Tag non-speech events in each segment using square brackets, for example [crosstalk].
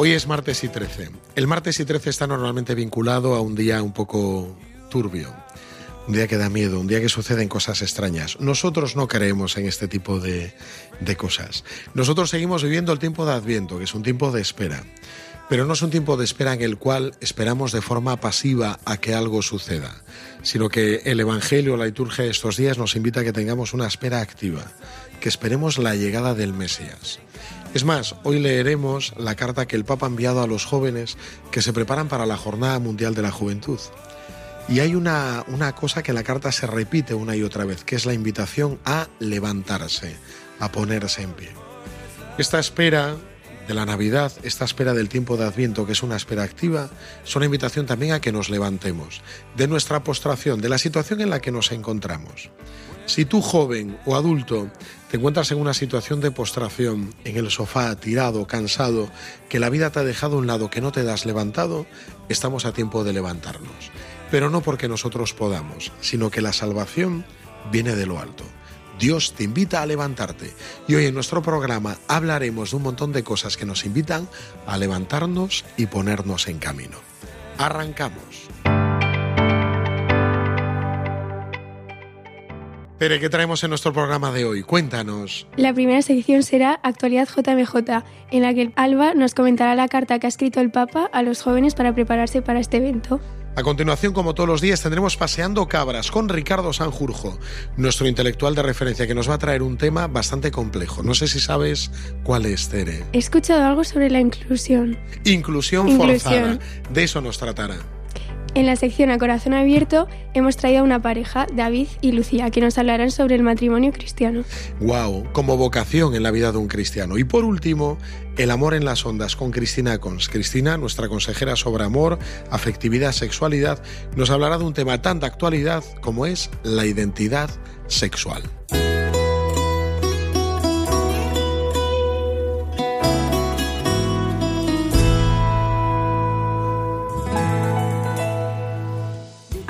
Hoy es martes y 13. El martes y 13 está normalmente vinculado a un día un poco turbio, un día que da miedo, un día que suceden cosas extrañas. Nosotros no creemos en este tipo de, de cosas. Nosotros seguimos viviendo el tiempo de Adviento, que es un tiempo de espera. Pero no es un tiempo de espera en el cual esperamos de forma pasiva a que algo suceda, sino que el Evangelio, la liturgia de estos días nos invita a que tengamos una espera activa, que esperemos la llegada del Mesías. Es más, hoy leeremos la carta que el Papa ha enviado a los jóvenes que se preparan para la Jornada Mundial de la Juventud. Y hay una, una cosa que la carta se repite una y otra vez, que es la invitación a levantarse, a ponerse en pie. Esta espera de la Navidad, esta espera del tiempo de Adviento, que es una espera activa, es una invitación también a que nos levantemos de nuestra postración, de la situación en la que nos encontramos. Si tú joven o adulto te encuentras en una situación de postración, en el sofá, tirado, cansado, que la vida te ha dejado un lado, que no te das levantado, estamos a tiempo de levantarnos. Pero no porque nosotros podamos, sino que la salvación viene de lo alto. Dios te invita a levantarte. Y hoy en nuestro programa hablaremos de un montón de cosas que nos invitan a levantarnos y ponernos en camino. Arrancamos. Pere, ¿qué traemos en nuestro programa de hoy? Cuéntanos. La primera sección será Actualidad JMJ, en la que Alba nos comentará la carta que ha escrito el Papa a los jóvenes para prepararse para este evento. A continuación, como todos los días, tendremos Paseando Cabras con Ricardo Sanjurjo, nuestro intelectual de referencia, que nos va a traer un tema bastante complejo. No sé si sabes cuál es, Tere. He escuchado algo sobre la inclusión. Inclusión, Inclusión. forzada. De eso nos tratará. En la sección A Corazón Abierto hemos traído a una pareja, David y Lucía, que nos hablarán sobre el matrimonio cristiano. Wow, como vocación en la vida de un cristiano. Y por último, el amor en las ondas con Cristina Cons. Cristina, nuestra consejera sobre amor, afectividad, sexualidad, nos hablará de un tema tan de actualidad como es la identidad sexual.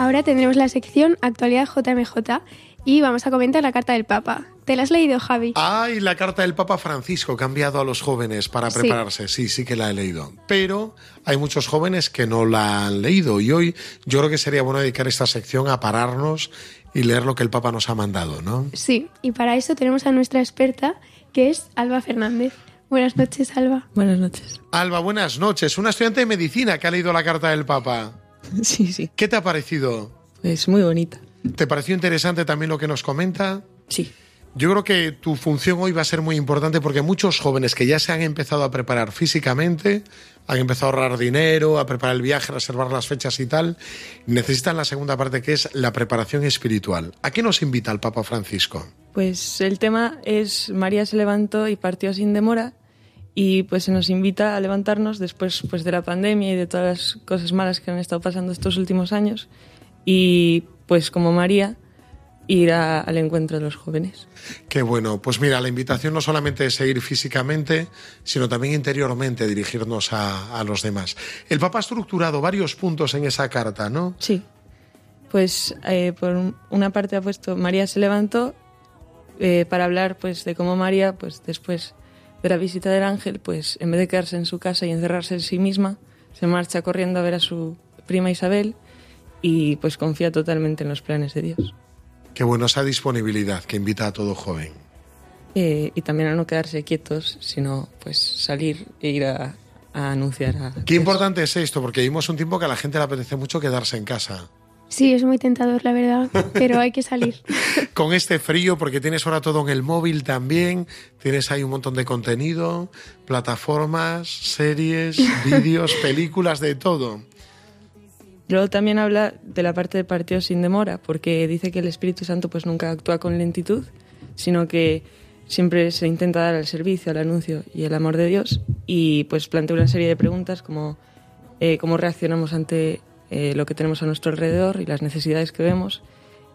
Ahora tendremos la sección Actualidad JMJ y vamos a comentar la carta del Papa. ¿Te la has leído, Javi? Ay, la carta del Papa Francisco que ha enviado a los jóvenes para Sí. prepararse. Sí, sí que la he leído. Pero hay muchos jóvenes que no la han leído y hoy yo creo que sería bueno dedicar esta sección a pararnos y leer lo que el Papa nos ha mandado, ¿no? Sí, y para eso tenemos a nuestra experta, que es Alba Fernández. Buenas noches, Alba. Buenas noches. Alba, buenas noches. Una estudiante de medicina que ha leído la carta del Papa. [laughs] Sí, sí. ¿Qué te ha parecido? Es muy bonita. ¿Te pareció interesante también lo que nos comenta? Sí. Yo creo que tu función hoy va a ser muy importante porque muchos jóvenes que ya se han empezado a preparar físicamente, han empezado a ahorrar dinero, a preparar el viaje, a reservar las fechas y tal, necesitan la segunda parte que es la preparación espiritual. ¿A qué nos invita el Papa Francisco? Pues el tema es María se levantó y partió sin demora y pues se nos invita a levantarnos después pues de la pandemia y de todas las cosas malas que han estado pasando estos últimos años y pues como María ir a- al encuentro de los jóvenes. Qué bueno, pues mira, la invitación no solamente es seguir físicamente, sino también interiormente dirigirnos a, a los demás. El Papa ha estructurado varios puntos en esa carta, ¿no? Sí. Pues eh, por un- una parte ha puesto María se levantó eh, para hablar pues de cómo María pues después de la visita del ángel pues en vez de quedarse en su casa y encerrarse en sí misma se marcha corriendo a ver a su prima Isabel y pues confía totalmente en los planes de Dios Qué bueno esa disponibilidad que invita a todo joven. Eh, y también a no quedarse quietos sino pues salir e ir a, a anunciar a Qué Dios. importante es esto, porque vivimos un tiempo que a la gente le apetece mucho quedarse en casa. Sí, es muy tentador, la verdad, pero hay que salir. [laughs] Con este frío, porque tienes ahora todo en el móvil también, tienes ahí un montón de contenido, plataformas, series, [laughs] vídeos, películas, de todo. Luego también habla de la parte de partido sin demora, porque dice que el Espíritu Santo pues nunca actúa con lentitud, sino que siempre se intenta dar al servicio, al anuncio y el amor de Dios, y pues plantea una serie de preguntas como eh, cómo reaccionamos ante eh, lo que tenemos a nuestro alrededor y las necesidades que vemos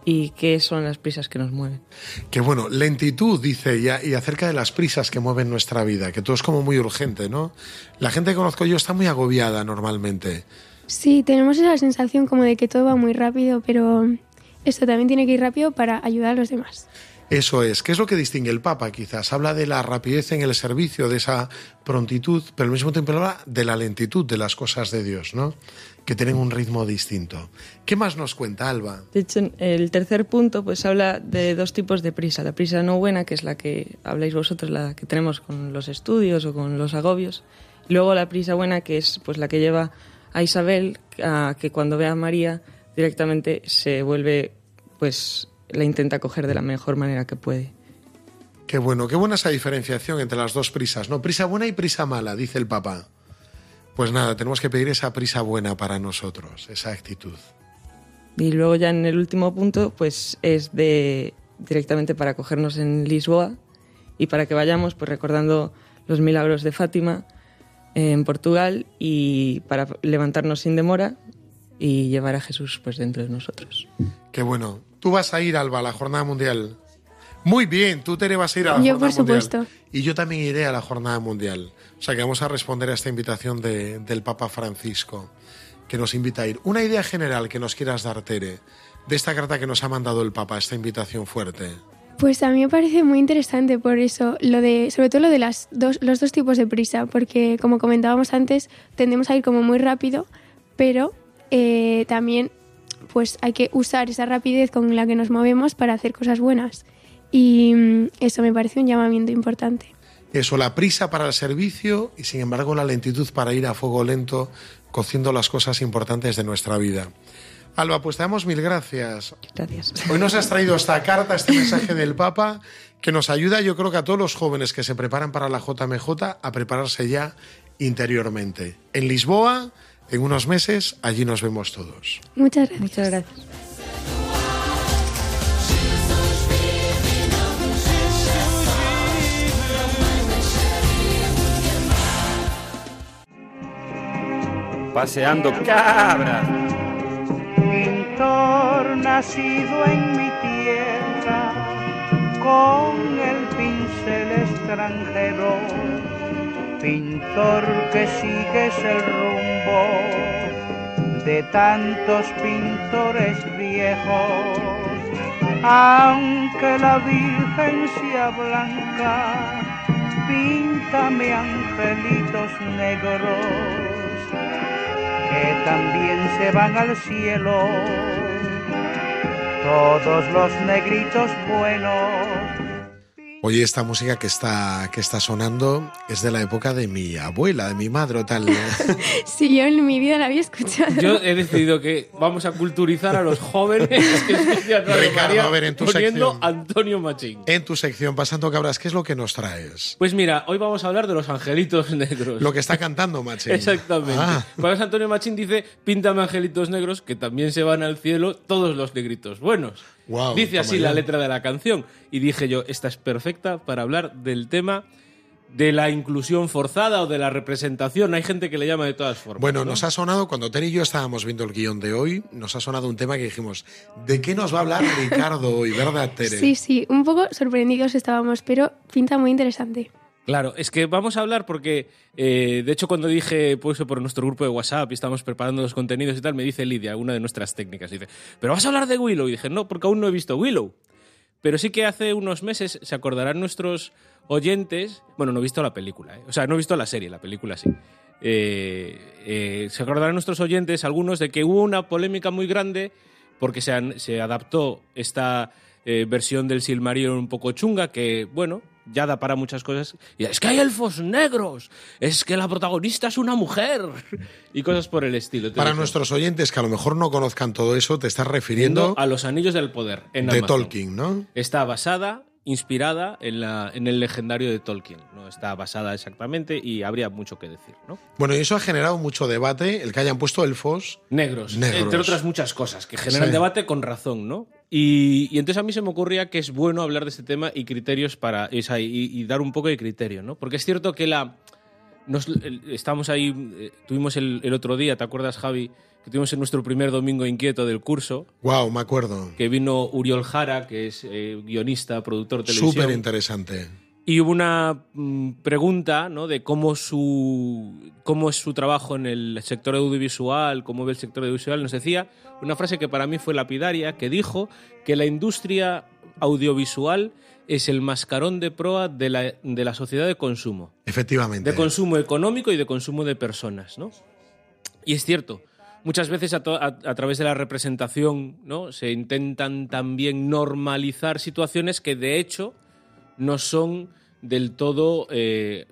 y qué son las prisas que nos mueven. Que bueno, lentitud, dice, y, y acerca de las prisas que mueven nuestra vida, que todo es como muy urgente, ¿no? La gente que conozco yo está muy agobiada normalmente. Sí, tenemos esa sensación como de que todo va muy rápido, pero esto también tiene que ir rápido para ayudar a los demás. Eso es. ¿Qué es lo que distingue el Papa? Quizás habla de la rapidez en el servicio, de esa prontitud, pero al mismo tiempo habla de la lentitud de las cosas de Dios, ¿no? Que tienen un ritmo distinto. ¿Qué más nos cuenta Alba? De hecho, el tercer punto pues habla de dos tipos de prisa. La prisa no buena, que es la que habláis vosotros, la que tenemos con los estudios o con los agobios. Y luego la prisa buena, que es pues la que lleva a Isabel a que cuando ve a María directamente se vuelve pues la intenta coger de la mejor manera que puede. Qué bueno, qué buena esa diferenciación entre las dos prisas, ¿no? Prisa buena y prisa mala, dice el Papa. Pues nada, tenemos que pedir esa prisa buena para nosotros, esa actitud. Y luego ya en el último punto, pues es de directamente para cogernos en Lisboa y para que vayamos pues recordando los milagros de Fátima en Portugal y para levantarnos sin demora y llevar a Jesús pues dentro de nosotros. Qué bueno. Tú vas a ir, Alba, a la Jornada Mundial. Muy bien, tú, Tere, vas a ir a la Yo, Jornada por supuesto. Mundial. Y yo también iré a la Jornada Mundial. O sea que vamos a responder a esta invitación de- del Papa Francisco, que nos invita a ir. Una idea general que nos quieras dar, Tere, de esta carta que nos ha mandado el Papa, esta invitación fuerte. Pues a mí me parece muy interesante por eso, lo de, sobre todo lo de las dos, los dos tipos de prisa, porque como comentábamos antes, tendemos a ir como muy rápido, pero eh, también pues hay que usar esa rapidez con la que nos movemos para hacer cosas buenas. Y mm, eso me parece un llamamiento importante. Eso, la prisa para el servicio y sin embargo la lentitud para ir a fuego lento, cociendo las cosas importantes de nuestra vida. Alba, pues te damos mil gracias. Gracias. Hoy nos has traído esta carta, este mensaje del Papa, que nos ayuda, yo creo que a todos los jóvenes que se preparan para la JMJ a prepararse ya interiormente. En Lisboa, en unos meses, allí nos vemos todos. Muchas gracias. Muchas gracias. Paseando cabras. pintor nacido en mi tierra, con el pincel extranjero, pintor que sigues el rumbo de tantos pintores viejos, aunque la Virgen sea blanca, píntame angelitos negros que también se van al cielo. Todos los negritos buenos. Oye, esta música que está, que está sonando es de la época de mi abuela, de mi madre o tal. [laughs] Sí, yo en mi vida la había escuchado. Yo he decidido que vamos a culturizar a los jóvenes [laughs] que escuchan Radio Ricardo, María a ver, en tu poniendo sección. Antonio Machín. En tu sección, Pasando Cabras, ¿qué es lo que nos traes? Pues mira, hoy vamos a hablar de los angelitos negros. Lo que está cantando, Machi. [laughs] Exactamente. Ah, Cuando Antonio Machín dice, píntame angelitos negros, que también se van al cielo todos los negritos buenos. Dice así la letra de la canción. Y dije yo, esta es perfecta para hablar del tema de la inclusión forzada o de la representación. Hay gente que le llama de todas formas. Bueno, ¿no? nos ha sonado, cuando Tere y yo estábamos viendo el guion de hoy, nos ha sonado un tema que dijimos, ¿de qué nos va a hablar Ricardo hoy, verdad, Tere? Sí, sí, un poco sorprendidos estábamos, pero pinta muy interesante. Claro, es que vamos a hablar porque, eh, de hecho, cuando dije pues, por nuestro grupo de WhatsApp y estamos preparando los contenidos y tal, me dice Lidia, una de nuestras técnicas, dice, ¿pero vas a hablar de Willow? Y dije, no, porque aún no he visto Willow. Pero sí que hace unos meses se acordarán nuestros oyentes, bueno, no he visto la película, ¿eh? o sea, no he visto la serie, la película sí. Eh, eh, se acordarán nuestros oyentes, algunos, de que hubo una polémica muy grande porque se, han- se adaptó esta eh, versión del Silmarillion un poco chunga, que, bueno, ya da para muchas cosas. Y es que hay elfos negros, es que la protagonista es una mujer y cosas por el estilo. Para nuestros oyentes que a lo mejor no conozcan todo eso, te estás refiriendo a los Anillos del Poder en de Amazon. Tolkien, ¿no? Está basada, inspirada en, la, en el legendario de Tolkien. No está basada exactamente y habría mucho que decir, ¿no? Bueno, y eso ha generado mucho debate, el que hayan puesto elfos. Negros, Negros. entre otras muchas cosas que generan Sí. debate con razón, ¿no? Y, y entonces a mí se me ocurría que es bueno hablar de este tema y criterios para o sea, y, y dar un poco de criterio, ¿no? Porque es cierto que la nos, estamos ahí, eh, tuvimos el, el otro día, ¿te acuerdas, Javi? Que tuvimos en nuestro primer domingo inquieto del curso, Wow, me acuerdo. que vino Uriol Jara, que es eh, guionista, productor de televisión. Súper interesante. Y hubo una mm, pregunta ¿no? de cómo, su, cómo es su trabajo en el sector audiovisual, cómo ve el sector audiovisual. Nos decía una frase que para mí fue lapidaria, que dijo que la industria audiovisual es el mascarón de proa de la, de la sociedad de consumo. Efectivamente. De consumo económico y de consumo de personas, ¿no? Y es cierto, muchas veces a, a través de la representación ¿no? se intentan también normalizar situaciones que de hecho no son del todo, eh,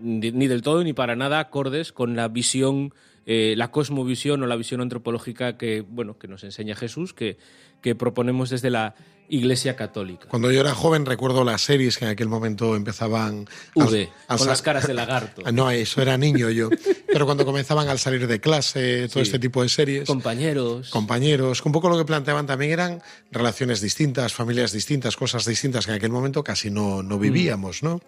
ni, del todo ni para nada acordes con la visión, eh, la cosmovisión o la visión antropológica que, bueno, que nos enseña Jesús, que, que proponemos desde la Iglesia Católica. Cuando yo era joven recuerdo las series que en aquel momento empezaban... V, al con las caras de lagarto. [laughs] No, eso era niño yo. Pero cuando comenzaban al salir de clase, todo Sí. este tipo de series, Compañeros. compañeros, un poco lo que planteaban también eran relaciones distintas, familias distintas, cosas distintas que en aquel momento casi no, Mm. no vivíamos, ¿no?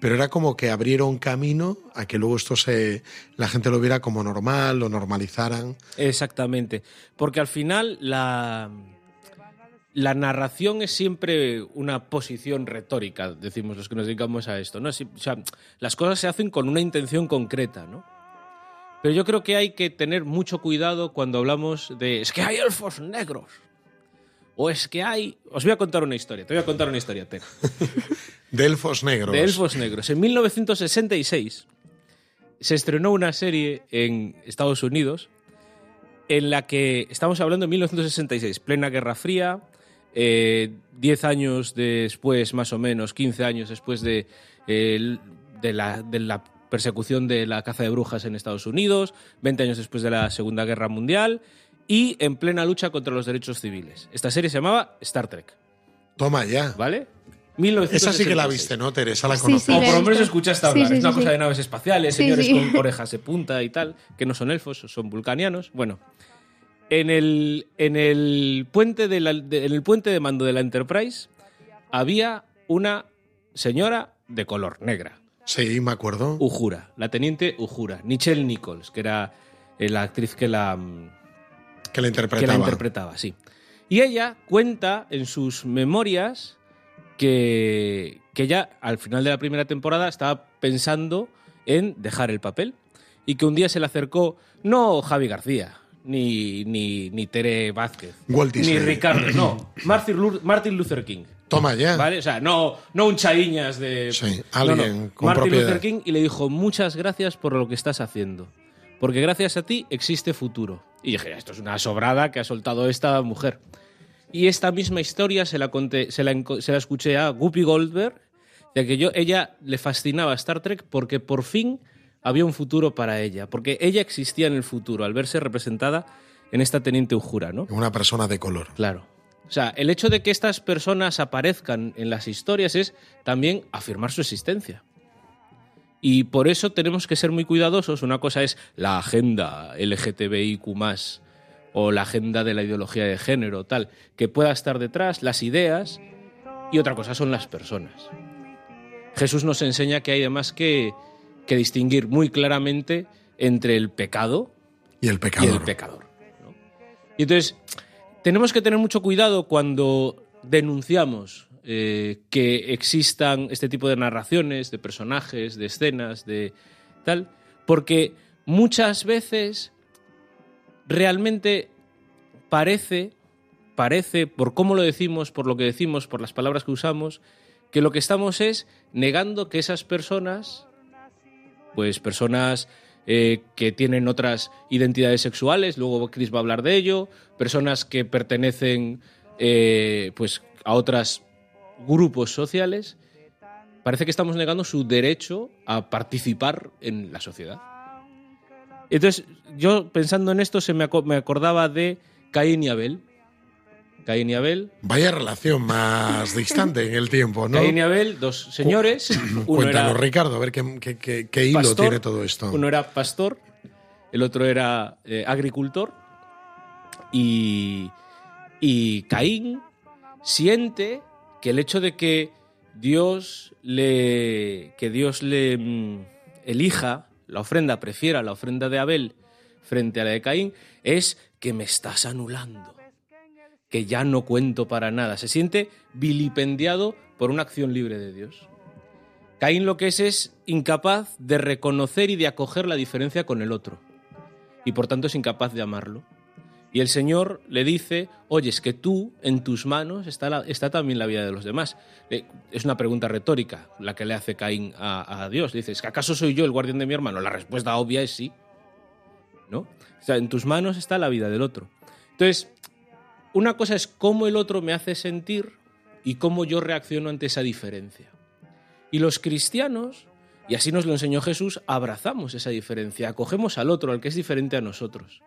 Pero era como que abrieron camino a que luego esto se la gente lo viera como normal, lo normalizaran. Exactamente. Porque al final la, la narración es siempre una posición retórica, decimos los que nos dedicamos a esto. ¿no? Si- o sea, las cosas se hacen con una intención concreta, ¿no? Pero yo creo que hay que tener mucho cuidado cuando hablamos de es que hay elfos negros. O es que hay... Os voy a contar una historia. Te voy a contar una historia, Ter. [laughs] De elfos negros. De elfos negros. En 1966 se estrenó una serie en Estados Unidos en la que estamos hablando de 1966, plena Guerra Fría, eh, 10 años después, más o menos, 15 años después de, eh, de, la, de la persecución de la caza de brujas en Estados Unidos, 20 años después de la Segunda Guerra Mundial y en plena lucha contra los derechos civiles. Esta serie se llamaba Star Trek, Toma ya. ¿vale? Esa sí que la 1966. viste, ¿no, Teresa? La conozco. sí, o por lo menos escuchaste Sí, hablar. sí, es una sí, cosa sí. de naves espaciales, Sí, señores sí. con orejas de punta y tal, que no son elfos, son vulcanianos. Bueno, en el, en el, puente, de la- de- en el puente de mando de la Enterprise había una señora de color negra, Sí, me acuerdo. Ujura, la teniente Ujura, Nichelle Nichols, que era eh, la actriz que la, mm, que la que interpretaba. la interpretaba, sí. Y ella cuenta en sus memorias que, que ella al final de la primera temporada estaba pensando en dejar el papel y que un día se le acercó no Javi García ni, ni, ni Tere Vázquez Walt Disney. ni Ricardo, no, [laughs] Martin Lu- Martin Luther King. Toma ya. ¿Vale? O sea, no, no un chaiñas de. Sí, No, alguien no. con Martin propiedad. Luther King y le dijo: Muchas gracias por lo que estás haciendo. Porque gracias a ti existe futuro. Y dije: Esto es una sobrada que ha soltado esta mujer. Y esta misma historia se la, conté, se la, se la escuché a Guppy Goldberg, de que yo, ella le fascinaba Star Trek porque por fin había un futuro para ella. Porque ella existía en el futuro al verse representada en esta teniente Ujura, ¿no? Una persona de color. Claro. O sea, el hecho de que estas personas aparezcan en las historias es también afirmar su existencia. Y por eso tenemos que ser muy cuidadosos. Una cosa es la agenda LGTBIQ o la agenda de la ideología de género, tal, que pueda estar detrás, las ideas, y otra cosa son las personas. Jesús nos enseña que hay además que, que distinguir muy claramente entre el pecado Y el y pecador. el pecador. ¿no? Y entonces, tenemos que tener mucho cuidado cuando denunciamos eh, que existan este tipo de narraciones, de personajes, de escenas, de tal, porque muchas veces realmente parece, parece, por cómo lo decimos, por lo que decimos, por las palabras que usamos, que lo que estamos es negando que esas personas pues personas eh, que tienen otras identidades sexuales, luego Chris va a hablar de ello, personas que pertenecen eh, pues a otros grupos sociales, parece que estamos negando su derecho a participar en la sociedad. Entonces, yo pensando en esto se me, me acordaba de Caín y Abel. Caín y Abel. Vaya relación más distante en el tiempo, ¿no? Caín y Abel, dos señores. Uno Cuéntanos, era Ricardo, a ver qué, qué- qué- qué hilo pastor, tiene todo esto. Uno era pastor, el otro era eh, agricultor. Y, y Caín siente que el hecho de que Dios le, que Dios le mm, elija la ofrenda, prefiera la ofrenda de Abel frente a la de Caín, es que me estás anulando, que ya no cuento para nada. Se siente vilipendiado por una acción libre de Dios. Caín lo que es es incapaz de reconocer y de acoger la diferencia con el otro. Y por tanto es incapaz de amarlo. Y el Señor le dice, oye, es que tú, en tus manos, está, está también la vida de los demás. Es una pregunta retórica la que le hace Caín a, Dios. Dice, ¿es que acaso soy yo el guardián de mi hermano? La respuesta obvia es sí. ¿No? O sea, en tus manos está la vida del otro. Entonces, una cosa es cómo el otro me hace sentir y cómo yo reacciono ante esa diferencia. Y los cristianos, y así nos lo enseñó Jesús, abrazamos esa diferencia, acogemos al otro, al que es diferente a nosotros.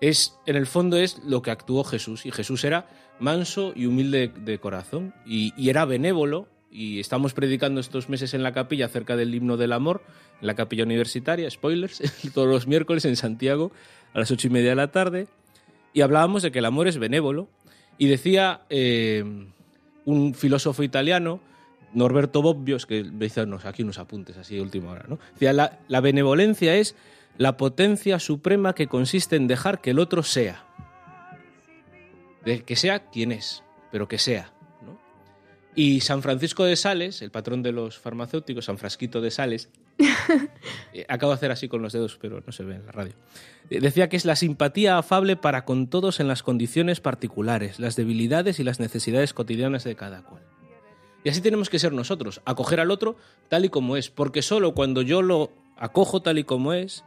Es, en el fondo es lo que actuó Jesús, y Jesús era manso y humilde de corazón, y, y era benévolo, y estamos predicando estos meses en la capilla acerca del himno del amor, en la capilla universitaria, spoilers, [laughs] todos los miércoles en Santiago a las ocho y media de la tarde, y hablábamos de que el amor es benévolo, y decía eh, un filósofo italiano, Norberto Bobbio, es que me aquí unos apuntes así de última hora, ¿no? Decía, la, benevolencia es la potencia suprema que consiste en dejar que el otro sea. De que sea quien es, pero que sea. ¿no? Y San Francisco de Sales, el patrón de los farmacéuticos, San Frasquito de Sales, acabo de hacer así con los dedos, pero no se ve en la radio. Eh, Decía que es la simpatía afable para con todos en las condiciones particulares, las debilidades y las necesidades cotidianas de cada cual. Y así tenemos que ser nosotros, acoger al otro tal y como es, porque solo cuando yo lo acojo tal y como es,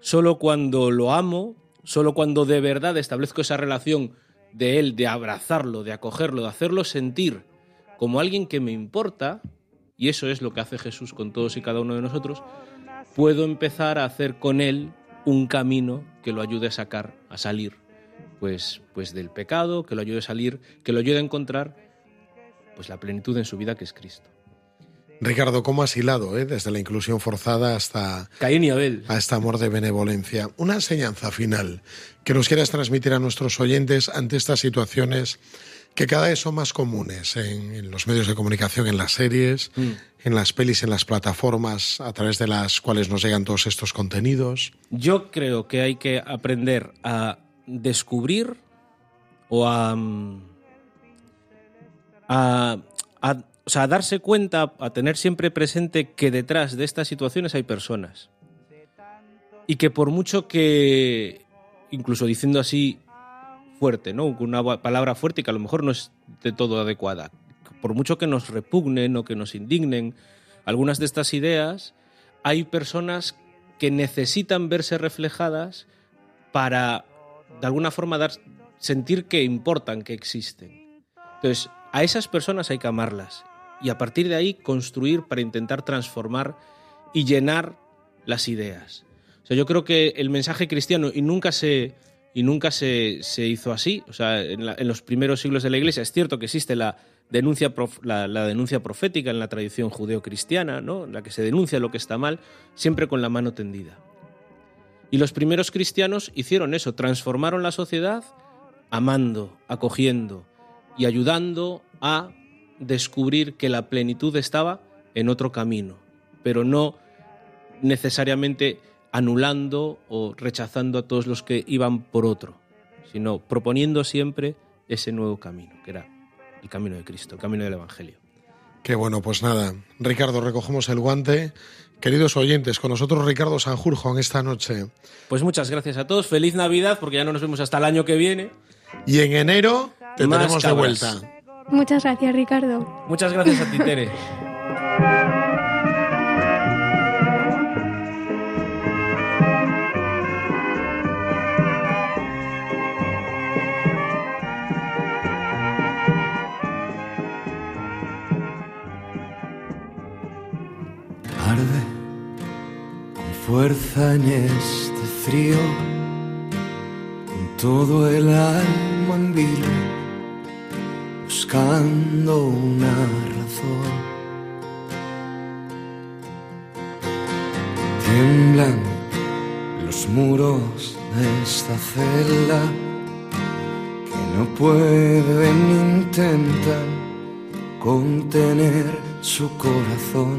solo cuando lo amo, solo cuando de verdad establezco esa relación de él, de abrazarlo, de acogerlo, de hacerlo sentir como alguien que me importa, y eso es lo que hace Jesús con todos y cada uno de nosotros, puedo empezar a hacer con él un camino que lo ayude a sacar, a salir, pues, pues del pecado, que lo ayude a salir, que lo ayude a encontrar pues la plenitud en su vida que es Cristo. Ricardo, ¿cómo has hilado, eh? desde la inclusión forzada hasta Caín y Abel. a este amor de benevolencia? Una enseñanza final que nos quieras transmitir a nuestros oyentes ante estas situaciones que cada vez son más comunes en, en los medios de comunicación, en las series, en las pelis, en las plataformas a través de las cuales nos llegan todos estos contenidos. Yo creo que hay que aprender a descubrir o a, mm, a, a- o sea, a darse cuenta, a tener siempre presente que detrás de estas situaciones hay personas. Y que por mucho que, incluso diciendo así fuerte, ¿no? Una palabra fuerte que a lo mejor no es de todo adecuada. Por mucho que nos repugnen o que nos indignen algunas de estas ideas, hay personas que necesitan verse reflejadas para, de alguna forma, dar, sentir que importan, que existen. Entonces, a esas personas hay que amarlas y a partir de ahí construir para intentar transformar y llenar las ideas. O sea, yo creo que el mensaje cristiano, y nunca se, y nunca se, se hizo así, o sea, en, los primeros siglos de la Iglesia es cierto que existe la denuncia, la denuncia profética en la tradición judeo-cristiana, ¿no? en la que se denuncia lo que está mal, siempre con la mano tendida. Y los primeros cristianos hicieron eso, transformaron la sociedad amando, acogiendo y ayudando a descubrir que la plenitud estaba en otro camino, pero no necesariamente anulando o rechazando a todos los que iban por otro, sino proponiendo siempre ese nuevo camino, que era el camino de Cristo, el camino del Evangelio. Qué bueno, pues nada, Ricardo, recogemos el guante. Queridos oyentes, con nosotros Ricardo Sanjurjo en esta noche. Pues muchas gracias a todos, feliz Navidad, porque ya no nos vemos hasta el año que viene. Y en enero te Más tenemos de vuelta. Muchas gracias, Ricardo. Muchas gracias a ti, Tere. [laughs] fuerza en este frío, con todo el alma en vilo, buscando una razón. Tiemblan los muros de esta celda que no pueden intentar contener su corazón.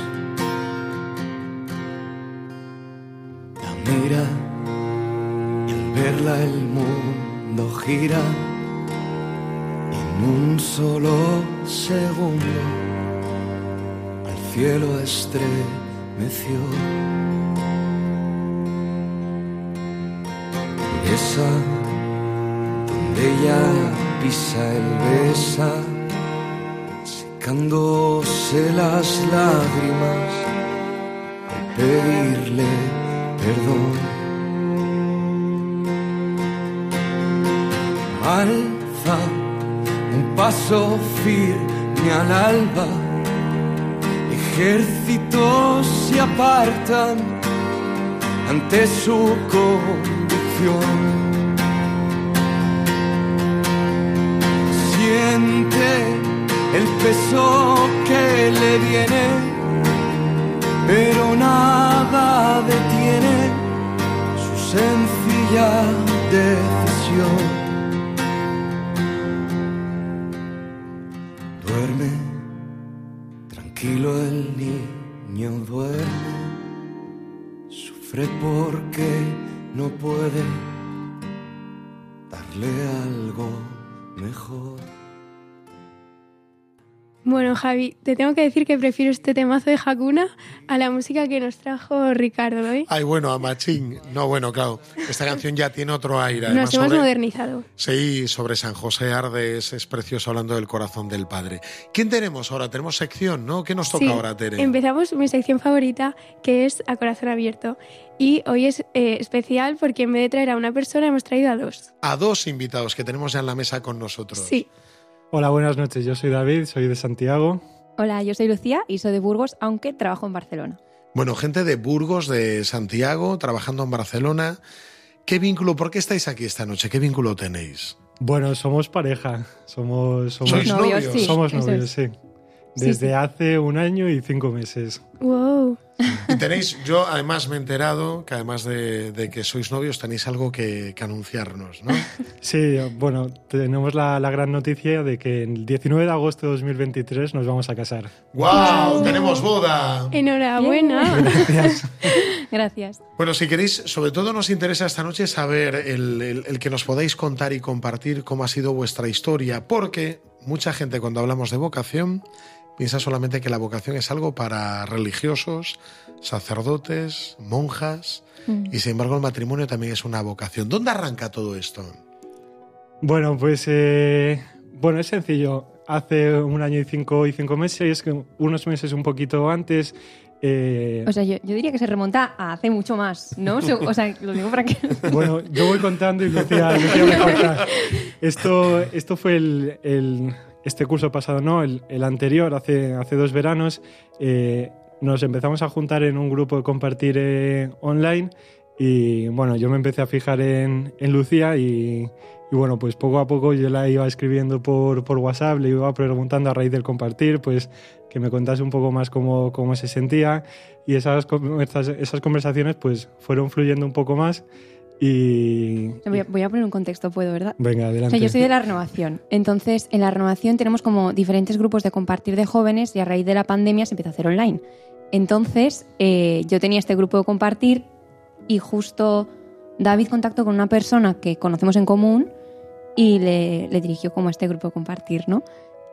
El mundo gira en un solo segundo. Al cielo estremeció. Esa donde ella pisa el besa, secándose las lágrimas al pedirle perdón. Un paso firme al alba, ejércitos se apartan ante su convicción. siente el peso que le viene, pero nada detiene su sencilla decisión. Porque no puede darle algo mejor. Bueno, Javi, te tengo que decir que prefiero este temazo de Hakuna a la música que nos trajo Ricardo hoy. Ay, bueno, a Machín. No, bueno, claro. Esta canción ya tiene otro aire. Nos Además, hemos sobre- modernizado. Sí, sobre San José Ardes es precioso hablando del corazón del Padre. ¿Quién tenemos ahora? Tenemos sección, ¿no? ¿Qué nos toca Sí, ahora, Tere? Empezamos mi sección favorita, que es A Corazón Abierto. Y hoy es eh, especial porque en vez de traer a una persona, hemos traído a dos. A dos invitados que tenemos ya en la mesa con nosotros. Sí. Hola, buenas noches. Yo soy David, soy de Santiago. Hola, yo soy Lucía y soy de Burgos, aunque trabajo en Barcelona. Bueno, gente de Burgos, de Santiago, trabajando en Barcelona. ¿Qué vínculo? ¿Por qué estáis aquí esta noche? ¿Qué vínculo tenéis? Bueno, somos pareja. Somos, somos, ¿Sois novios? sí, somos novios, es. sí. Desde sí. hace un año y cinco meses. Wow. Y tenéis, yo además me he enterado que además de, de que sois novios tenéis algo que, que anunciarnos, ¿no? [laughs] Sí, bueno, tenemos la, la gran noticia de que el 19 de agosto de 2023 nos vamos a casar. ¡Guau! ¡Tenemos boda! Enhorabuena. Gracias. [laughs] Gracias. Bueno, si queréis, sobre todo nos interesa esta noche saber el, el- el que nos podáis contar y compartir cómo ha sido vuestra historia, porque mucha gente cuando hablamos de vocación piensa solamente que la vocación es algo para religiosos, sacerdotes, monjas, y sin embargo el matrimonio también es una vocación. ¿Dónde arranca todo esto? Bueno, pues eh, bueno, es sencillo. Hace un año y cinco, y cinco meses, que unos meses un poquito antes, eh, O sea, yo, yo diría que se remonta a hace mucho más, ¿no? [laughs] O sea, lo digo para que... [laughs] Bueno, yo voy contando y Lucía, Lucía me cuenta. [laughs] Esto, esto fue el, el- este curso pasado, no, el, el anterior, hace, hace dos veranos. eh, nos empezamos a juntar en un grupo de compartir eh, online y bueno, yo me empecé a fijar en, en Lucía y, y bueno, pues poco a poco yo la iba escribiendo por, por WhatsApp, le iba preguntando a raíz del compartir, pues que me contase un poco más cómo, cómo se sentía y esas, esas conversaciones pues fueron fluyendo un poco más y... Voy a, voy a poner un contexto, puedo, ¿verdad? Venga, O adelante. sea, yo soy de la renovación. Entonces, en la renovación tenemos como diferentes grupos de compartir de jóvenes y a raíz de la pandemia se empieza a hacer online. Entonces, eh, yo tenía este grupo de compartir y justo David contactó con una persona que conocemos en común y le, le dirigió como a este grupo de compartir, ¿no?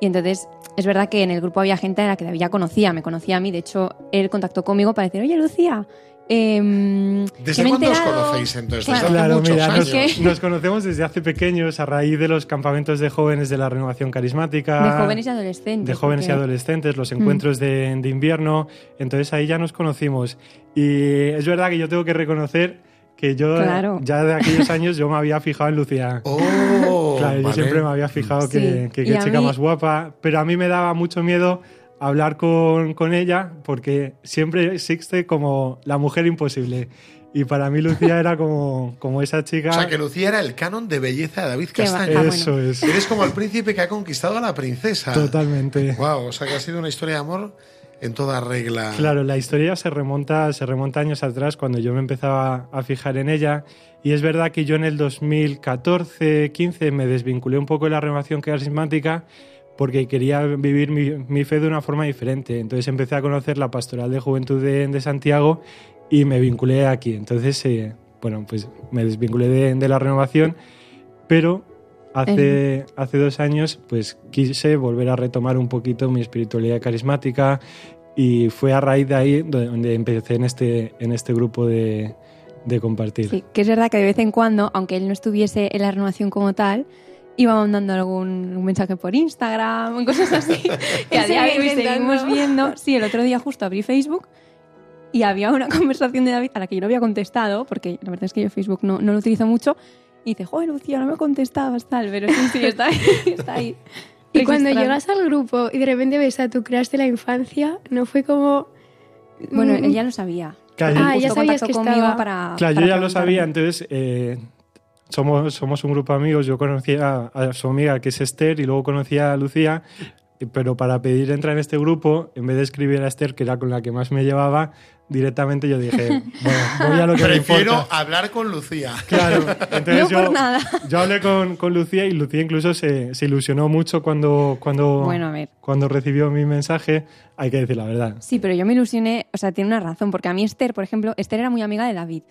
Y entonces es verdad que en el grupo había gente a la que ya conocía, me conocía a mí. De hecho, él contactó conmigo para decir, oye, Lucía, em, ¿Desde que cuándo os enterado-". conocéis entonces? Claro. Desde Claro, mira, nos, años. nos conocemos desde hace pequeños a raíz de los campamentos de jóvenes de la renovación carismática. De jóvenes y adolescentes. de jóvenes y porque- adolescentes, los encuentros de, de invierno. Entonces ahí ya nos conocimos. Y es verdad que yo tengo que reconocer que yo Claro. ya de aquellos años yo me había fijado en Lucía. Oh, claro, yo vale. siempre me había fijado que, Sí, que y qué a chica mí- más guapa, pero a mí me daba mucho miedo hablar con, con ella porque siempre existe como la mujer imposible. Y para mí Lucía era como, como esa chica... O sea, que Lucía era el canon de belleza de David Castaño. bueno. Eso es. Eres como el príncipe que ha conquistado a la princesa. Totalmente. Wow, o sea que ha sido una historia de amor en toda regla. Claro, la historia se remonta, se remonta años atrás cuando yo me empezaba a fijar en ella. Y es verdad que yo en el 2014-15 me desvinculé un poco de la renovación carismática porque quería vivir mi, mi fe de una forma diferente. Entonces empecé a conocer la pastoral de juventud de, de Santiago y me vinculé aquí. Entonces, eh, bueno, pues me desvinculé de, de la renovación, pero hace, hace dos años pues quise volver a retomar un poquito mi espiritualidad carismática y fue a raíz de ahí donde empecé en este, en este grupo de, de compartir. Sí, que es verdad que de vez en cuando, aunque él no estuviese en la renovación como tal, iba mandando algún un mensaje por Instagram, [laughs] cosas así, que a día de hoy seguimos viendo. Sí, el otro día justo abrí Facebook y había una [laughs] conversación de David a la que yo no había contestado, porque la verdad es que yo Facebook no, no lo utilizo mucho, y dice, joder, Lucía, no me contestabas, tal, pero sí, sí, está ahí. [laughs] Está ahí Y cuando llegas al grupo y de repente ves a tu crush de la infancia, ¿no fue como...? Bueno, mm, él ya lo sabía. Claro, Ah, yo- ya sabías contactó que conmigo estaba. para. Claro, para yo ya lo sabía, entonces eh, somos, somos un grupo de amigos, yo conocía a su amiga que es Esther y luego conocía a Lucía, pero para pedir entrar en este grupo, en vez de escribir a Esther, que era con la que más me llevaba, directamente yo dije, [laughs] bueno, voy a lo que me Prefiero importa. hablar con Lucía. Claro, entonces No yo, por nada. yo hablé con, con Lucía y Lucía incluso se, se ilusionó mucho cuando, cuando, Bueno, a ver. cuando recibió mi mensaje, hay que decir la verdad. Sí, pero yo me ilusioné, o sea, tiene una razón, porque a mí Esther, por ejemplo, Esther era muy amiga de David.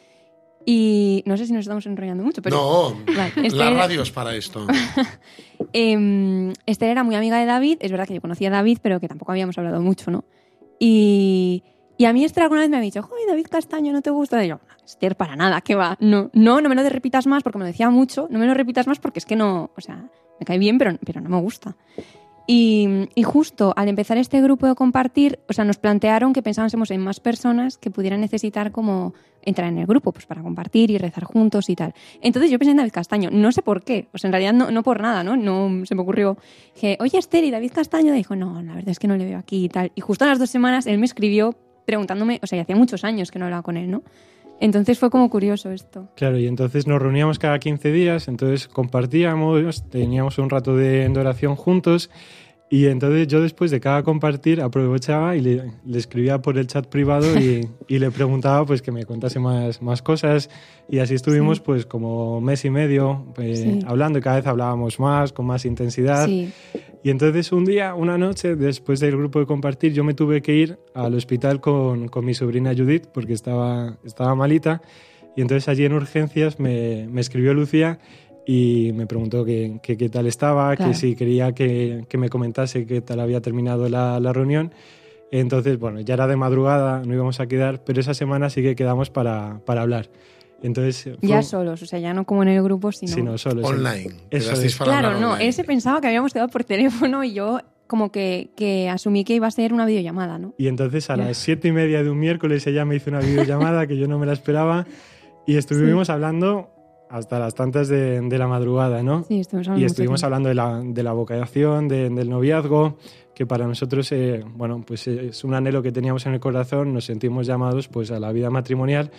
Y no sé si nos estamos enrollando mucho, pero... no, Vale, la Esther- radio es para esto. [laughs] Em, Esther era muy amiga de David, es verdad que yo conocía a David, pero que tampoco habíamos hablado mucho, ¿no? Y, y a mí Esther alguna vez me ha dicho, joder, David Castaño, ¿no te gusta? Y yo, Esther, para nada, ¿qué va? No, no, no me lo repitas más porque me lo decía mucho, no me lo repitas más porque es que no, o sea, me cae bien, pero, pero no me gusta. Y, y justo al empezar este grupo de compartir, o sea, nos plantearon que pensásemos en más personas que pudieran necesitar como entrar en el grupo, pues para compartir y rezar juntos y tal. Entonces yo pensé en David Castaño, no sé por qué, o sea, en realidad no, no por nada, ¿no? No se me ocurrió. Dije, oye Esther, ¿y David Castaño? Y dijo, no, la verdad es que no le veo aquí y tal. Y justo a las dos semanas él me escribió preguntándome, o sea, y hacía muchos años que no hablaba con él, ¿no? Entonces fue como curioso esto. Claro, y entonces nos reuníamos cada 15 días, entonces compartíamos, teníamos un rato de oración juntos y entonces yo después de cada compartir aprovechaba y le, le escribía por el chat privado y, [laughs] y le preguntaba pues que me contase más, más cosas y así estuvimos Sí. pues como mes y medio pues, Sí. hablando y cada vez hablábamos más, con más intensidad. Sí, Y entonces un día, una noche, después del grupo de compartir, yo me tuve que ir al hospital con, con mi sobrina Judith porque estaba, estaba malita. Y entonces allí en urgencias me, me escribió Lucía y me preguntó que, que qué tal estaba, Claro. que si quería que, que me comentase qué tal había terminado la, la reunión. Entonces, bueno, ya era de madrugada, no íbamos a quedar, pero esa semana sí que quedamos para, para hablar. Entonces, fue- ya solos, o sea, ya no como en el grupo, sino... Sí, no, solo, sí. Online. Eso es. Claro, no, online. él se pensaba que habíamos quedado por [laughs] teléfono y yo como que, que asumí que iba a ser una videollamada, ¿no? Y entonces a las siete y media de un miércoles ella me hizo una videollamada que yo no me la esperaba y [laughs] estuvimos hablando hasta las tantas de, de la madrugada, ¿no? Sí, estuvimos hablando y estuvimos hablando de la, de la vocación, de- del noviazgo, que para nosotros, eh, bueno, pues es un anhelo que teníamos en el corazón, nos sentimos llamados pues a la vida matrimonial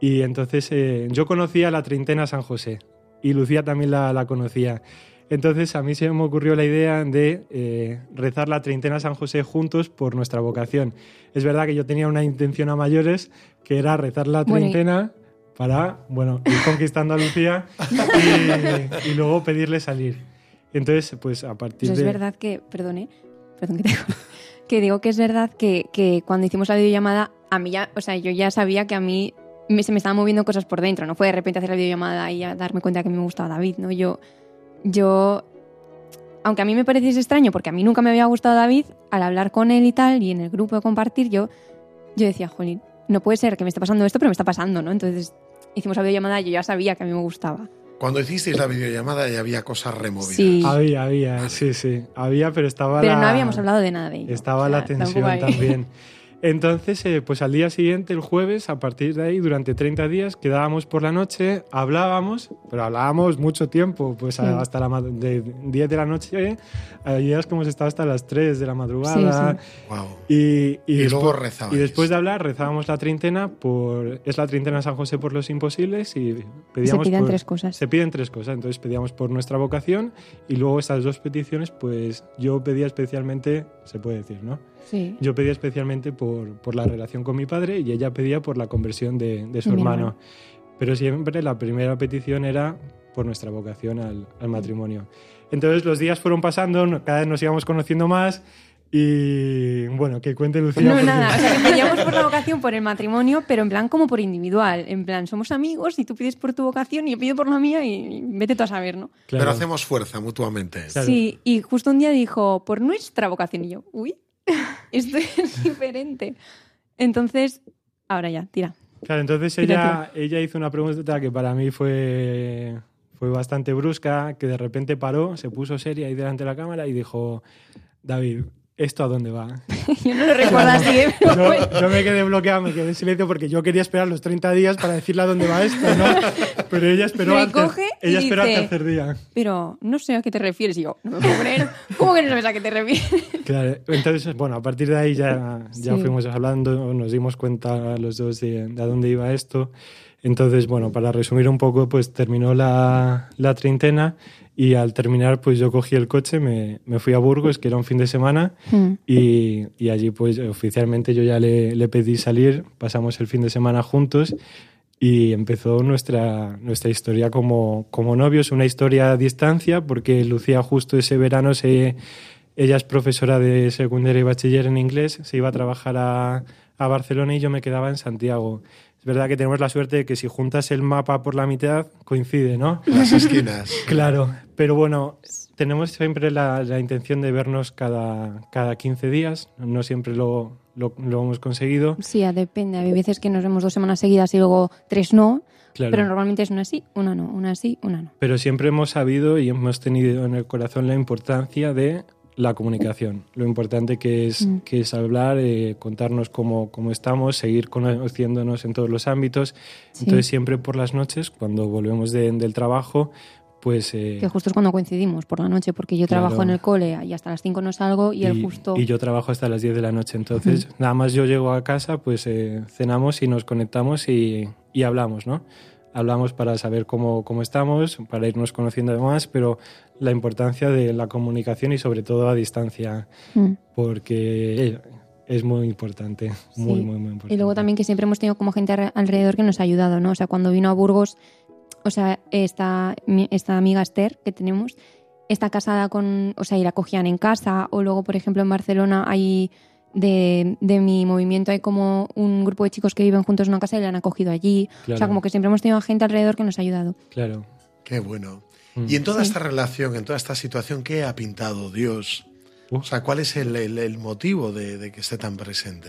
y entonces eh, yo conocía la treintena San José y Lucía también la, la conocía. Entonces a mí se me ocurrió la idea de eh, rezar la treintena San José juntos por nuestra vocación. Es verdad que yo tenía una intención a mayores, que era rezar la treintena para, bueno, ir conquistando a Lucía y, y luego pedirle salir. Entonces, pues a partir Pues de... es verdad que, perdone, perdón que te que digo que es verdad que, que cuando hicimos la videollamada, a mí ya, o sea, yo ya sabía que a mí me- se me estaban moviendo cosas por dentro, no fue de repente hacer la videollamada y ya darme cuenta que me gustaba David, ¿no? Yo, yo aunque a mí me pareciese extraño, porque a mí nunca me había gustado David, al hablar con él y tal, y en el grupo de compartir, yo, yo decía, jolín, no puede ser que me esté pasando esto, pero me está pasando, ¿no? Entonces hicimos la videollamada y yo ya sabía que a mí me gustaba. Cuando hicisteis la videollamada ya había cosas removidas. Sí. Había, había, sí, sí. Había, pero estaba Pero la... no habíamos hablado de nada de ello. Estaba O sea, la tensión también. [laughs] Entonces, eh, pues al día siguiente, el jueves, a partir de ahí, durante 30 días, quedábamos por la noche, hablábamos, pero hablábamos mucho tiempo, pues a- hasta la de 10 de la noche, hay días que hemos estado hasta las 3 de la madrugada. Sí, Wow. Y, y, Y despu- luego rezabais. Y después de hablar, rezábamos la treintena, por, es la treintena San José por los imposibles y pedíamos piden por- tres cosas. Se piden tres cosas, entonces pedíamos por nuestra vocación y luego estas dos peticiones, pues yo pedía especialmente, se puede decir, ¿no? Sí. Yo pedía especialmente por, por la relación con mi padre y ella pedía por la conversión de, de su hermano. hermano. Pero siempre la primera petición era por nuestra vocación al, al matrimonio. Entonces los días fueron pasando, cada vez nos íbamos conociendo más y bueno, que cuente Lucía. No, nada, o sea, que pedíamos por la [laughs] vocación por el matrimonio, pero en plan como por individual. En plan, somos amigos y tú pides por tu vocación y yo pido por la mía y vete tú a saber, ¿no? Claro. Pero hacemos fuerza mutuamente. Claro. Sí, y justo un día dijo, por nuestra vocación. Y yo, uy, [laughs] esto es diferente. Entonces, ahora ya, tira. Claro, entonces ella, ella hizo una pregunta que para mí fue, fue bastante brusca, que de repente paró, se puso seria ahí delante de la cámara y dijo, David, ¿esto a dónde va? [laughs] Yo no lo recuerdo así, ¿eh? pero Yo, bueno. yo me quedé bloqueado, me quedé en silencio porque yo quería esperar los 30 días para decirle a dónde va esto, ¿no? Pero ella esperó, al, ella esperó al tercer día. Pero no sé a qué te refieres. Y yo, no me puedo creer. ¿Cómo que no sabes a qué te refieres? Claro, entonces, bueno, a partir de ahí ya, ya Sí. fuimos hablando, nos dimos cuenta los dos de, de a dónde iba esto. Entonces, bueno, para resumir un poco, pues terminó la, la treintena y al terminar, pues yo cogí el coche, me, me fui a Burgos, que era un fin de semana, Hmm. y, y allí pues oficialmente yo ya le, le pedí salir, pasamos el fin de semana juntos y empezó nuestra, nuestra historia como, como novios, una historia a distancia, porque Lucía justo ese verano se, ella es profesora de secundaria y bachiller en inglés, se iba a trabajar a, a Barcelona y yo me quedaba en Santiago. Es verdad que tenemos la suerte de que si juntas el mapa por la mitad, coincide, ¿no? [laughs] Las esquinas. Claro, pero bueno, tenemos siempre la, la intención de vernos cada, cada 15 días, no siempre lo, lo, lo hemos conseguido. Sí, depende. Hay veces que nos vemos dos semanas seguidas y luego tres no. Claro. Pero normalmente es una sí, una no, una sí, una no. Pero siempre hemos sabido y hemos tenido en el corazón la importancia de la comunicación, lo importante que es, Mm. que es hablar, eh, contarnos cómo, cómo estamos, seguir conociéndonos en todos los ámbitos. Sí. Entonces siempre por las noches, cuando volvemos de- del trabajo, pues... eh, Que justo es cuando coincidimos por la noche, porque yo trabajo en el cole y hasta las 5 no salgo y, él justo... y yo trabajo hasta las 10 de la noche. Entonces, nada más yo llego a casa, pues eh, cenamos y nos conectamos y, y hablamos, ¿no? Hablamos para saber cómo, cómo estamos, para irnos conociendo más, pero la importancia de la comunicación y sobre todo a distancia, Mm. porque es muy importante, muy, Sí. muy, muy importante. Y luego también que siempre hemos tenido como gente alre- alrededor que nos ha ayudado, ¿no? O sea, cuando vino a Burgos, o sea, esta, esta amiga Esther que tenemos está casada con, o sea, y la cogían en casa, o luego, por ejemplo, en Barcelona hay de, de mi movimiento hay como un grupo de chicos que viven juntos en una casa y la han acogido allí. O sea, Claro. como que siempre hemos tenido gente alrededor que nos ha ayudado. Claro. Qué bueno. Mm. Y en toda Sí. esta relación, en toda esta situación, ¿qué ha pintado Dios? Uf. O sea, ¿cuál es el, el- el motivo de, de que esté tan presente?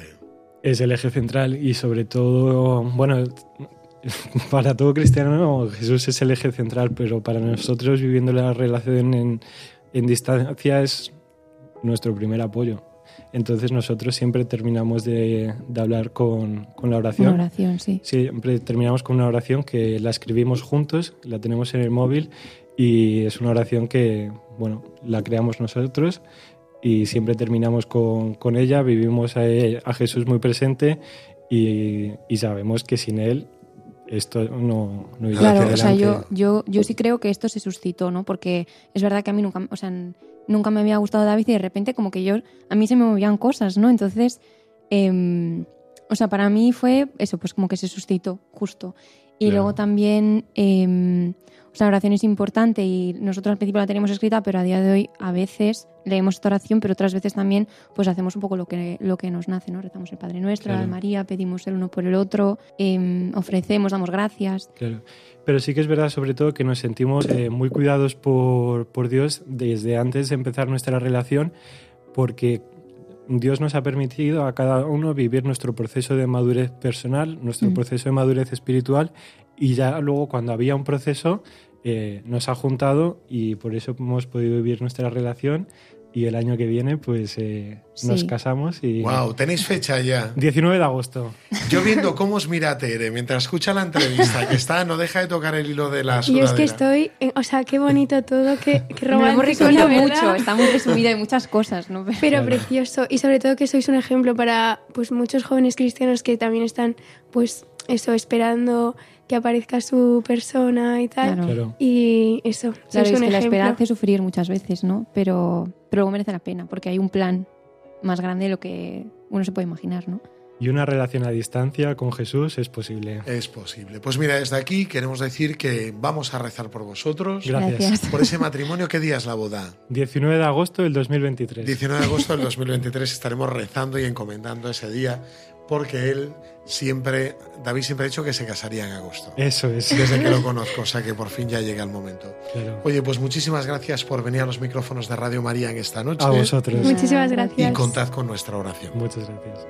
es el eje central y sobre todo, bueno, [laughs] para todo cristiano Jesús es el eje central, pero para nosotros viviendo la relación en, en distancia es nuestro primer apoyo. Entonces nosotros siempre terminamos de, de hablar con, con la oración. Una oración, sí. Siempre terminamos con una oración que la escribimos juntos, la tenemos en el móvil y es una oración que, bueno, la creamos nosotros y siempre terminamos con, con ella, vivimos a, a Jesús muy presente y, y sabemos que sin Él esto no, no iría Claro, o sea, yo, yo, yo sí creo que esto se suscitó, ¿no? Porque es verdad que a mí nunca, o sea, nunca me había gustado David y de repente como que yo, a mí se me movían cosas, ¿no? Entonces, em, o sea, para mí fue eso, pues como que se suscitó, justo. Y Claro. luego también, eh, o sea, la oración es importante y nosotros al principio la teníamos escrita, pero a día de hoy a veces leemos esta oración, pero otras veces también pues hacemos un poco lo que, lo que nos nace, ¿no? Rezamos el Padre Nuestro, la Claro. Ave María, pedimos el uno por el otro, eh, ofrecemos, damos gracias. Claro. Pero sí que es verdad, sobre todo, que nos sentimos eh, muy cuidados por, por Dios desde antes de empezar nuestra relación, porque Dios nos ha permitido a cada uno vivir nuestro proceso de madurez personal, nuestro Mm. proceso de madurez espiritual, y ya luego cuando había un proceso eh, nos ha juntado y por eso hemos podido vivir nuestra relación y el año que viene pues eh, nos Sí. casamos y... Wow, tenéis fecha ya. 19 de agosto. Yo viendo cómo os mira Tere mientras escucha la entrevista, que está, no deja de tocar el hilo de la Yo sudadera. es que estoy, en- o sea, qué bonito todo, qué, qué [laughs] hemos romántico, resumido verdad. mucho, está muy resumido, hay muchas cosas, ¿no? Pero precioso. Y sobre todo que sois un ejemplo para pues muchos jóvenes cristianos que también están, pues, eso, esperando que aparezca su persona y tal. Claro. Claro. Y eso, Claro, es un que la ejemplo. espera hace sufrir muchas veces, ¿no? Pero, pero luego merece la pena, porque hay un plan más grande de lo que uno se puede imaginar, ¿no? Y una relación a distancia con Jesús es posible. Es posible. Pues mira, desde aquí queremos decir que vamos a rezar por vosotros. Gracias. Gracias. Por ese matrimonio, ¿qué día es la boda? 19 de agosto del 2023. 19 de agosto del 2023 estaremos rezando y encomendando ese día porque él siempre, David siempre ha dicho que se casaría en agosto. Eso es. Desde que lo conozco, o sea que por fin ya llega el momento. Claro. Oye, pues muchísimas gracias por venir a los micrófonos de Radio María en esta noche. A vosotros. Muchísimas Y gracias. contad con nuestra oración. Muchas gracias.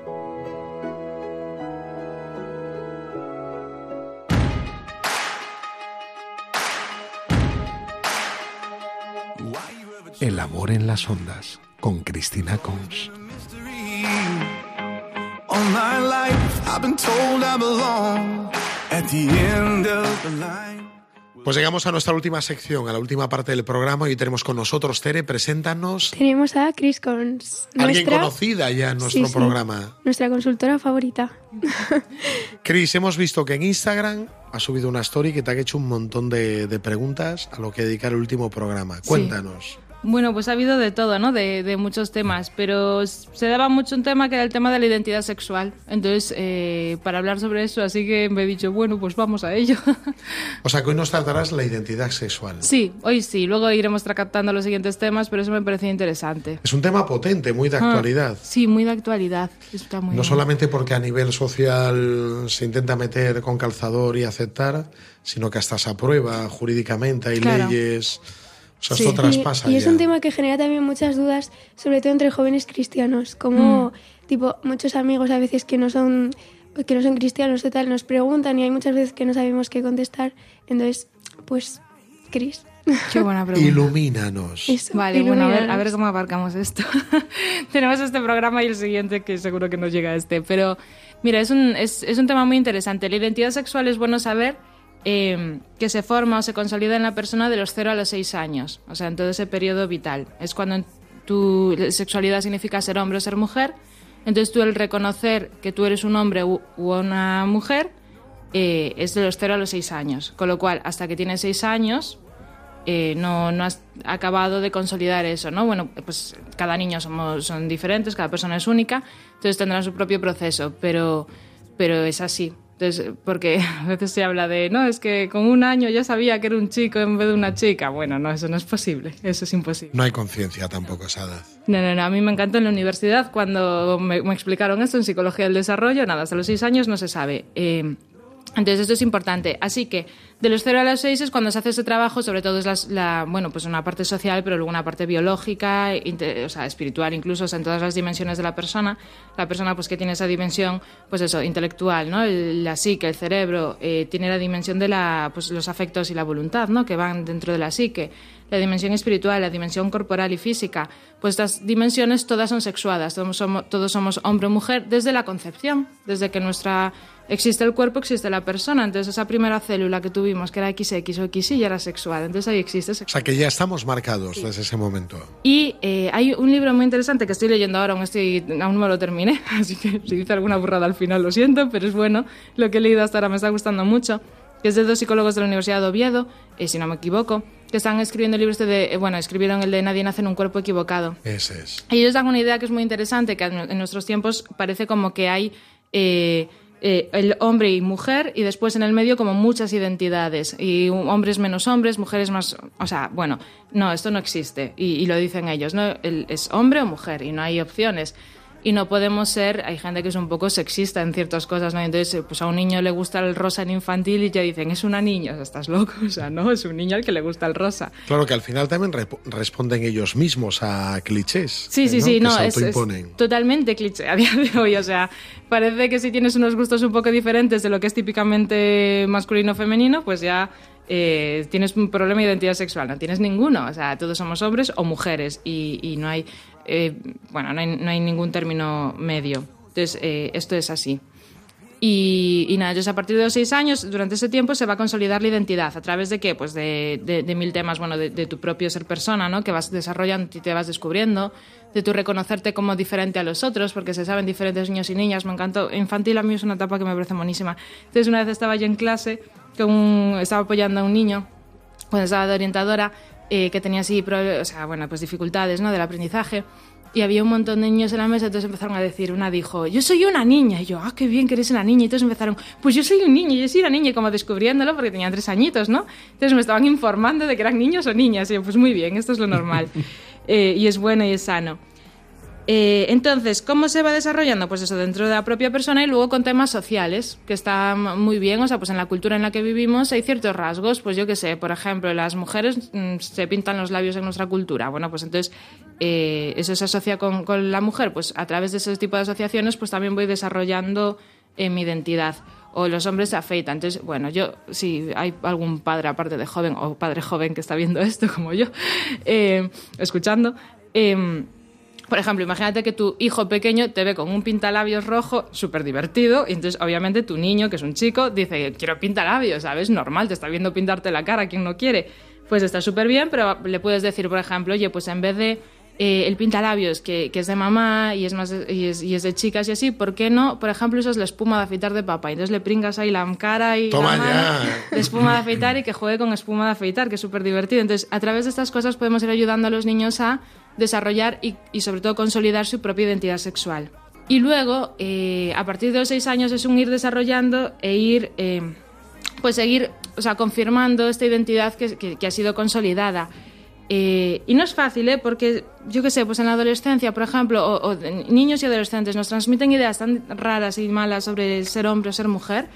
El amor en las ondas con Cristina Cons. All my life I've been told I belong at the end of the line. Pues llegamos a nuestra última sección, a la última parte del programa. Hoy tenemos con nosotros, Tere, preséntanos Tenemos a Chris Cons, alguien nuestra, conocida ya en nuestro Sí, sí. programa. nuestra consultora favorita. [laughs] Cris, hemos visto que en Instagram has subido una story que te ha hecho un montón de, de preguntas a lo que dedicar el último programa. Cuéntanos. Bueno, pues ha habido de todo, ¿no? De, de muchos temas, pero se daba mucho un tema que era el tema de la identidad sexual. Entonces, eh, para hablar sobre eso, así que me he dicho, bueno, pues vamos a ello. [laughs] O sea, que hoy nos tratarás la identidad sexual. sí, hoy sí, luego iremos tratando los siguientes temas, pero eso me pareció interesante. Es un tema potente, muy de Ah, actualidad. sí, muy de actualidad. Está muy No bien. solamente porque a nivel social se intenta meter con calzador y aceptar, sino que hasta se aprueba jurídicamente, hay Claro. leyes. O sea, Sí. esto Y, traspasa y es ya. un tema que genera también muchas dudas, sobre todo entre jóvenes cristianos, como Mm. tipo muchos amigos a veces que no son que no son cristianos y tal nos preguntan y hay muchas veces que no sabemos qué contestar. Entonces, pues Cris, Qué buena [laughs] pregunta. Ilumínanos. eso. Vale, bueno, a ver, a ilumínanos. ver cómo abarcamos esto. [laughs] Tenemos este programa y el siguiente que seguro que nos llega a este. Pero mira, es un, es, es un tema muy interesante. La identidad sexual es bueno saber eh, que se forma o se consolida en la persona de los 0 a los 6 años. O sea, en todo ese periodo vital. Es cuando tu sexualidad significa ser hombre o ser mujer. Entonces tú el reconocer que tú eres un hombre u, u una mujer eh, es de los 0 a los 6 años. Con lo cual, hasta que tienes 6 años, eh, no, no has acabado de consolidar eso, ¿no? Bueno, pues cada niño somos, son diferentes, cada persona es única, entonces tendrán su propio proceso, pero, pero es así. Entonces, porque [laughs] a veces se habla de, no, es que con un año ya sabía que era un chico en vez de una chica. Bueno, no, eso no es posible, eso es imposible. No hay conciencia tampoco esa edad. No, no, no, a mí me encantó en la universidad cuando me, me explicaron esto en psicología del desarrollo, nada, hasta los seis años no se sabe. Eh, entonces esto es importante. Así que de los 0 a los 6 es cuando se hace ese trabajo, sobre todo es las- la, bueno, pues una parte social, pero luego una parte biológica, inte- o sea, espiritual incluso, en todas las dimensiones de la persona. La persona pues que tiene esa dimensión, pues eso, intelectual, ¿no? El- la psique, el cerebro, eh, tiene la dimensión de la, pues los afectos y la voluntad, ¿no? Que van dentro de la psique. La dimensión espiritual, la dimensión corporal y física, pues estas dimensiones todas son sexuadas, todos somos, todos somos hombre o mujer desde la concepción, desde que nuestra existe el cuerpo, existe la persona. Entonces esa primera célula que tuvimos, que era XX o XY, ya era sexual. Entonces ahí existe O sexual. sea, que ya estamos marcados desde ese momento. Y eh, hay un libro muy interesante que estoy leyendo ahora, aún, estoy, aún no lo terminé, [laughs] así que si dice alguna burrada al final lo siento, pero es bueno. Lo que he leído hasta ahora me está gustando mucho, que es de dos psicólogos de la Universidad de Oviedo, eh, si no me equivoco, que están escribiendo el libro este de, eh, bueno, escribieron el de Nadie nace en un cuerpo equivocado. Ese es. Ellos dan una idea que es muy interesante, que en nuestros tiempos parece como que hay eh, eh, el hombre y mujer y después en el medio como muchas identidades y hombres menos hombres, mujeres más, o sea, bueno, no, esto no existe y, y lo dicen ellos, ¿no? El- es hombre o mujer y no hay opciones. Y no podemos ser, hay gente que es un poco sexista en ciertas cosas, ¿no? Entonces, eh, pues a un niño le gusta el rosa en infantil y ya dicen, es una niña, o sea, estás loco, o sea, no, es un niño al que le gusta el rosa. Claro que al final también responden ellos mismos a clichés. Sí, sí, ¿no? sí, que no, se es, es totalmente cliché a día de hoy. O sea, parece que si tienes unos gustos un poco diferentes de lo que es típicamente masculino o femenino, pues ya eh, tienes un problema de identidad sexual. No tienes ninguno. O sea, todos somos hombres o mujeres y, y no hay, eh, bueno, no hay, no hay ningún término medio. Entonces, eh, esto es así. Y, y nada, entonces a partir de los seis años, durante ese tiempo se va a consolidar la identidad. ¿A través de qué? Pues de, de- mil temas, bueno, de, de tu propio ser persona, ¿no? Que vas desarrollando y te vas descubriendo, de tu reconocerte como diferente a los otros, porque se saben diferentes niños y niñas. Me encantó. Infantil a mí es una etapa que me parece buenísima. Entonces una vez estaba yo en clase, con estaba apoyando a un niño, cuando estaba de orientadora, eh, que tenía así, o sea, bueno, pues dificultades, ¿no? Del aprendizaje. Y había un montón de niños en la mesa, entonces empezaron a decir, una dijo, yo soy una niña. Y yo, ah, qué bien que eres una niña. Y entonces empezaron, pues yo soy un niño, yo soy una niña, y como descubriéndolo porque tenían tres añitos, ¿no? Entonces me estaban informando de que eran niños o niñas. Y yo, pues muy bien, esto es lo normal. [laughs] Eh, y es bueno y es sano. Eh, entonces, ¿cómo se va desarrollando? Pues eso, dentro de la propia persona y luego con temas sociales, que está muy bien, o sea, pues en la cultura en la que vivimos hay ciertos rasgos, pues yo qué sé, por ejemplo, las mujeres mm, se pintan los labios en nuestra cultura, bueno, pues entonces eh, eso se asocia con, la mujer, pues a través de ese tipo de asociaciones, pues también voy desarrollando eh, mi identidad. O los hombres se afeitan. Entonces, bueno, yo, si hay algún padre aparte de joven o padre joven que está viendo esto, como yo, [laughs] eh, escuchando, eh, por ejemplo, imagínate que tu hijo pequeño te ve con un pintalabios rojo súper divertido y entonces obviamente tu niño, que es un chico, dice, quiero pintalabios, ¿sabes? Normal, te está viendo pintarte la cara, quien no quiere? Pues está súper bien, pero le puedes decir, por ejemplo, oye, pues en vez de eh, el pintalabios que, que es de mamá y es, más de- y, es, y es de chicas y así, ¿por qué no? Por ejemplo, usas la espuma de afeitar de papá y entonces le pringas ahí la cara y Toma la mano ya. de espuma de afeitar y que juegue con espuma de afeitar, que es súper divertido. Entonces, a través de estas cosas podemos ir ayudando a los niños a desarrollar y, sobre todo consolidar su propia identidad sexual. Y luego, eh, a partir de los seis años, es un ir desarrollando e ir, eh, pues seguir, o sea, confirmando esta identidad que, que- ha sido consolidada. Eh, y no es fácil, ¿eh? porque yo qué sé, pues en la adolescencia, por ejemplo, o, niños y adolescentes nos transmiten ideas tan raras y malas sobre ser hombre o ser mujer.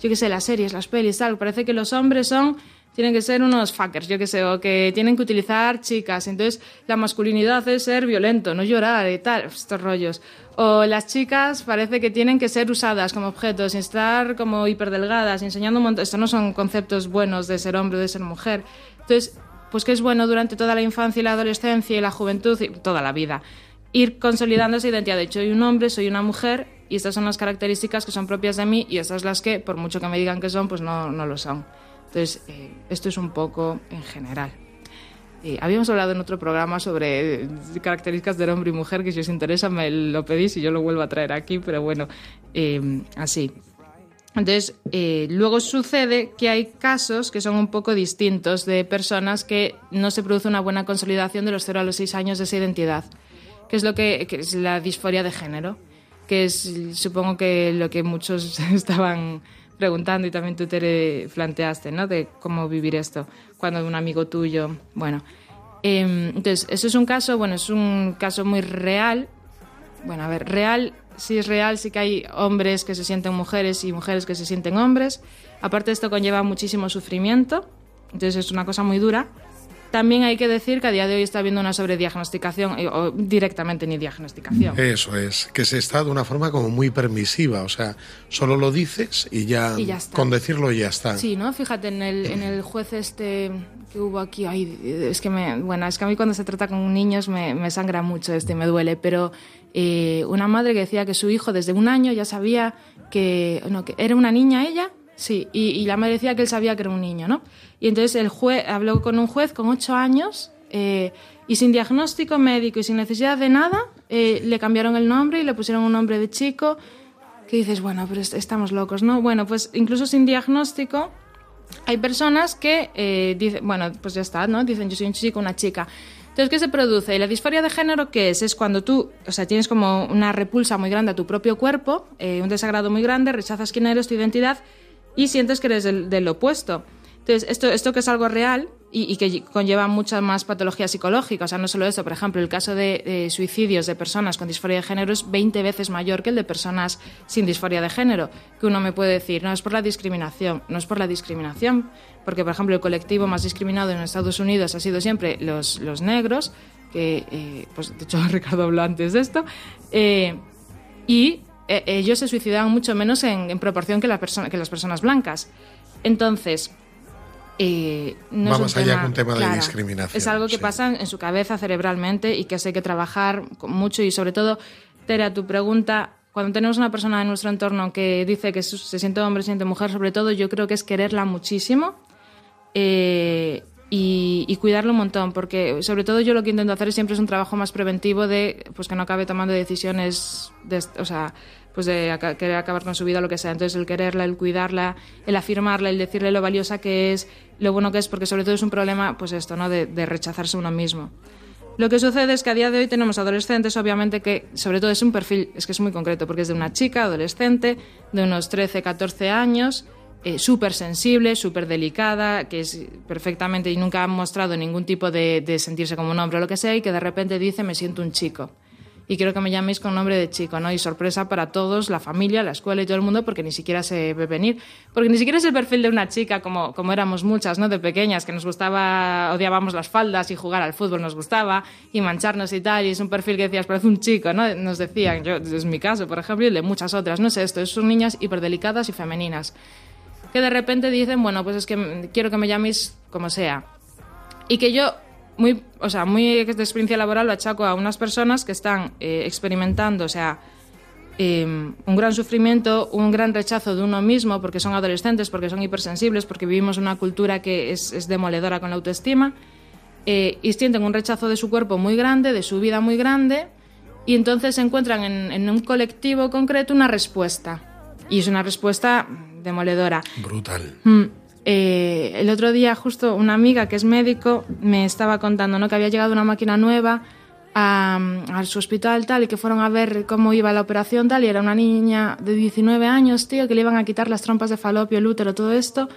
Yo qué sé, las series, las pelis, tal. Parece que los hombres son, tienen que ser unos fuckers, yo qué sé, o que tienen que utilizar chicas. Entonces, la masculinidad es ser violento, no llorar y tal, estos rollos. O las chicas parece que tienen que ser usadas como objetos, estar como hiperdelgadas, enseñando un montón. Estos no son conceptos buenos de ser hombre o de ser mujer. Entonces, pues que es bueno durante toda la infancia y la adolescencia y la juventud y toda la vida ir consolidando esa identidad de soy un hombre, soy una mujer y estas son las características que son propias de mí y estas las que por mucho que me digan que son pues no, no lo son. Entonces eh, esto es un poco en general. Eh, habíamos hablado en otro programa sobre eh, características del hombre y mujer que si os interesa me lo pedís y yo lo vuelvo a traer aquí, pero bueno, eh, así. Entonces, eh, luego sucede que hay casos que son un poco distintos de personas que no se produce una buena consolidación de los 0 a los 6 años de esa identidad, que es lo que, que es la disforia de género, que es supongo que lo que muchos [laughs] estaban preguntando y también tú te planteaste, ¿no? De cómo vivir esto cuando un amigo tuyo, bueno, eh, entonces eso es un caso, bueno, es un caso muy real, bueno, a ver, real, sí es real, sí que hay hombres que se sienten mujeres y mujeres que se sienten hombres. Aparte esto conlleva muchísimo sufrimiento, entonces es una cosa muy dura. También hay que decir que a día de hoy está habiendo una sobrediagnosticación, eh, o directamente ni diagnosticación. Eso es, que se está de una forma como muy permisiva, o sea, solo lo dices y ya, Y ya está. con decirlo ya está. Sí, ¿no? Fíjate, en el, en el juez este que hubo aquí, ay, es que me, bueno, es que a mí cuando se trata con niños me, me sangra mucho este, me duele, pero eh, una madre que decía que su hijo desde un año ya sabía que, no, que era una niña ella, sí, y, y la madre decía que él sabía que era un niño, ¿no? Y entonces el juez habló con un juez con ocho años eh, y sin diagnóstico médico y sin necesidad de nada, eh, le cambiaron el nombre y le pusieron un nombre de chico que dices, bueno, pero est- estamos locos, ¿no? Bueno, pues incluso sin diagnóstico hay personas que eh, dicen, bueno, pues ya está, ¿no? Dicen, yo soy un chico, una chica. Entonces, ¿qué se produce? Y la disforia de género, ¿qué es? Es cuando tú, o sea, tienes como una repulsa muy grande a tu propio cuerpo, eh, un desagrado muy grande, rechazas quién eres, tu identidad y sientes que eres del, del opuesto. Entonces, esto, esto que es algo real y, y que conlleva mucha más patología psicológica, o sea, no solo eso, por ejemplo, el caso de, de suicidios de personas con disforia de género es 20 veces mayor que el de personas sin disforia de género, que uno me puede decir, no es por la discriminación, no es por la discriminación, porque, por ejemplo, el colectivo más discriminado en Estados Unidos ha sido siempre los, los negros, que, eh, pues, de hecho, [laughs] Ricardo habló antes de esto, eh, y eh, ellos se suicidaban mucho menos en, en proporción que, la persona, que las personas blancas. Entonces, eh, no Va es un allá tema- un tema de discriminación, Es algo que sí. pasa en su cabeza cerebralmente y que hay que trabajar con mucho y sobre todo, Tere, a tu pregunta, cuando tenemos una persona en nuestro entorno que dice que se siente hombre, se siente mujer, sobre todo yo creo que es quererla muchísimo eh, y, y cuidarlo un montón, porque sobre todo yo lo que intento hacer siempre es un trabajo más preventivo de pues que no acabe tomando decisiones, de, o sea, pues de querer acabar con su vida lo que sea. Entonces el quererla, el cuidarla, el afirmarla, el decirle lo valiosa que es, lo bueno que es, porque sobre todo es un problema, pues esto, ¿no? De, de rechazarse uno mismo. Lo que sucede es que a día de hoy tenemos adolescentes, obviamente, que sobre todo es un perfil, es que es muy concreto, porque es de una chica adolescente de unos 13, 14 años, eh, súper sensible, súper delicada, que es perfectamente y nunca ha mostrado ningún tipo de, de sentirse como un hombre o lo que sea, y que de repente dice, me siento un chico. Y quiero que me llaméis con nombre de chico, ¿no? Y sorpresa para todos, la familia, la escuela y todo el mundo, porque ni siquiera se ve venir. Porque ni siquiera es el perfil de una chica como, como éramos muchas, ¿no? De pequeñas, que nos gustaba, odiábamos las faldas y jugar al fútbol nos gustaba, y mancharnos y tal, y es un perfil que decías, parece un chico, ¿no? Nos decían, yo, es mi caso, por ejemplo, y de muchas otras, no sé esto, son niñas hiperdelicadas y femeninas, que de repente dicen, bueno, pues es que mm, quiero que me llaméis como sea. Y que yo, muy, o sea, muy de experiencia laboral, lo achaco a unas personas que están eh, experimentando, o sea, eh, un gran sufrimiento, un gran rechazo de uno mismo, porque son adolescentes, porque son hipersensibles, porque vivimos una cultura que es, es demoledora con la autoestima, eh, y sienten un rechazo de su cuerpo muy grande, de su vida muy grande, y entonces encuentran en, en un colectivo concreto una respuesta. Y es una respuesta demoledora. Brutal. Mm, eh, el otro día justo una amiga que es médico me estaba contando ¿no? que había llegado una máquina nueva a, su hospital tal y que fueron a ver cómo iba la operación tal y era una niña de 19 años, tío, que le iban a quitar las trompas de falopio, el útero, todo esto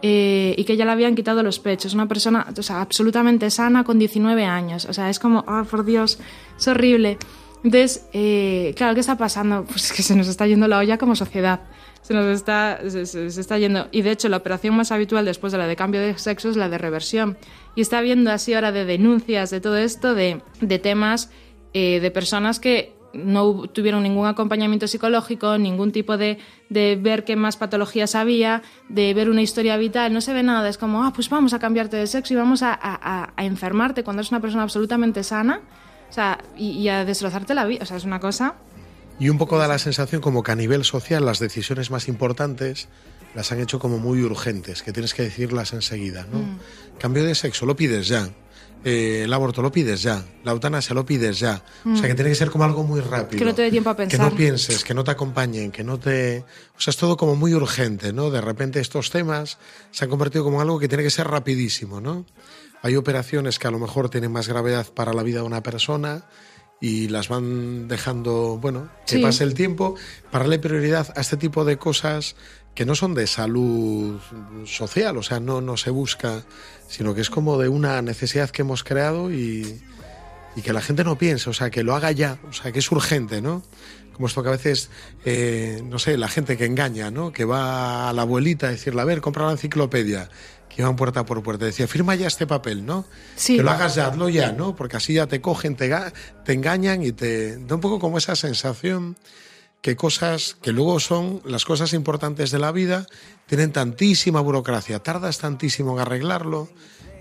eh, y que ya le habían quitado los pechos. Una persona o sea, absolutamente sana con 19 años. O sea, es como, oh, por Dios, es horrible. Entonces, eh, claro, ¿qué está pasando? Pues que se nos está yendo la olla como sociedad. Se nos está, se, se- está yendo. Y de hecho, la operación más habitual después de la de cambio de sexo es la de reversión. Y está habiendo así ahora de denuncias de todo esto, de, de temas eh, de personas que no tuvieron ningún acompañamiento psicológico, ningún tipo de, de ver qué más patologías había, de ver una historia vital, no se ve nada. Es como, ah, pues vamos a cambiarte de sexo y vamos a- a- a enfermarte cuando eres una persona absolutamente sana. O sea, y, y a destrozarte la vida. O sea, es una cosa. Y un poco da la sensación como que a nivel social las decisiones más importantes las han hecho como muy urgentes, que tienes que decirlas enseguida, ¿no? Mm. Cambio de sexo, lo pides ya. Eh, el aborto lo pides ya. La eutanasia lo pides ya. O sea, que Mm. tiene que ser como algo muy rápido. Que no te dé tiempo a Que pensar. no pienses, que no te acompañen, que no te... O sea, es todo como muy urgente, ¿no? De repente estos temas se han convertido como algo que tiene que ser rapidísimo, ¿no? Hay operaciones que a lo mejor tienen más gravedad para la vida de una persona y las van dejando, bueno, que Sí. pase el tiempo para darle prioridad a este tipo de cosas que no son de salud social, o sea, no, no se busca, sino que es como de una necesidad que hemos creado y, y que la gente no piense, o sea, que lo haga ya, o sea, que es urgente, ¿no? Como esto que a veces, eh, no sé, la gente que engaña, ¿no? Que va a la abuelita a decirle, a ver, compra la enciclopedia, que iban puerta por puerta, decía, firma ya este papel, ¿no? Sí. Que lo hagas ya, hazlo ya, ¿no? Porque así ya te cogen, te, te engañan y te da un poco como esa sensación que cosas que luego son las cosas importantes de la vida tienen tantísima burocracia, tardas tantísimo en arreglarlo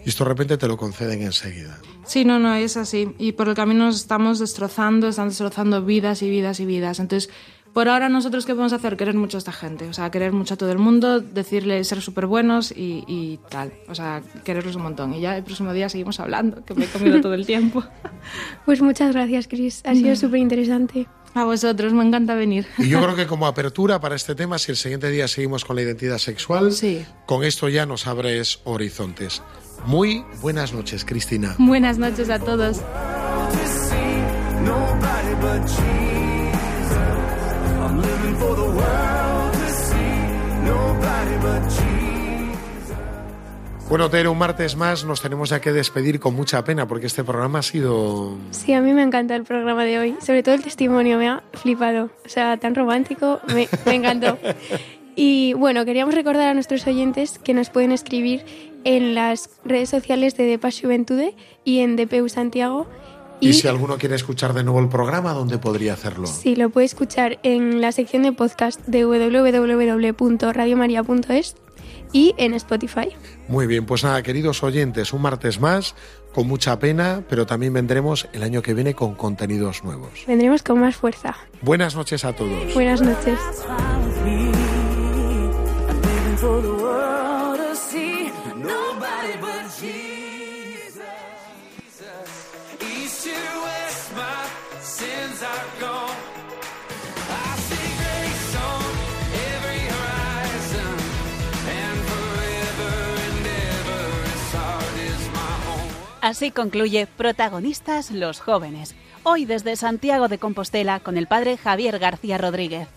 y esto de repente te lo conceden enseguida. Sí, no, no, es así. Y por el camino nos estamos destrozando, están destrozando vidas y vidas y vidas. Entonces, por ahora nosotros qué podemos hacer? Querer mucho a esta gente. O sea, querer mucho a todo el mundo, decirle ser súper buenos y, y tal. O sea, quererlos un montón. Y ya el próximo día seguimos hablando, que me he comido todo el tiempo. [laughs] Pues muchas gracias, Cris. Ha sido súper interesante. A vosotros, me encanta venir. Y yo creo [laughs] que como apertura para este tema, si el siguiente día seguimos con la identidad sexual, Sí. con esto ya nos abres horizontes. Muy buenas noches, Cristina. Buenas noches a todos. Bueno, Tere, un martes más nos tenemos ya que despedir con mucha pena porque este programa ha sido... Sí, a mí me encanta el programa de hoy, sobre todo el testimonio, me ha flipado. O sea, tan romántico, me, me encantó. [laughs] Y bueno, queríamos recordar a nuestros oyentes que nos pueden escribir en las redes sociales de Depas Juventude y en DPU Santiago. Y, si alguno quiere escuchar de nuevo el programa, ¿dónde podría hacerlo? Sí, lo puede escuchar en la sección de podcast de www.radiomaria.es y en Spotify. Muy bien, pues nada, queridos oyentes, un martes más, con mucha pena, pero también vendremos el año que viene con contenidos nuevos. Vendremos con más fuerza. Buenas noches a todos. Buenas noches. Así concluye Protagonistas los jóvenes. Hoy desde Santiago de Compostela con el padre Javier García Rodríguez.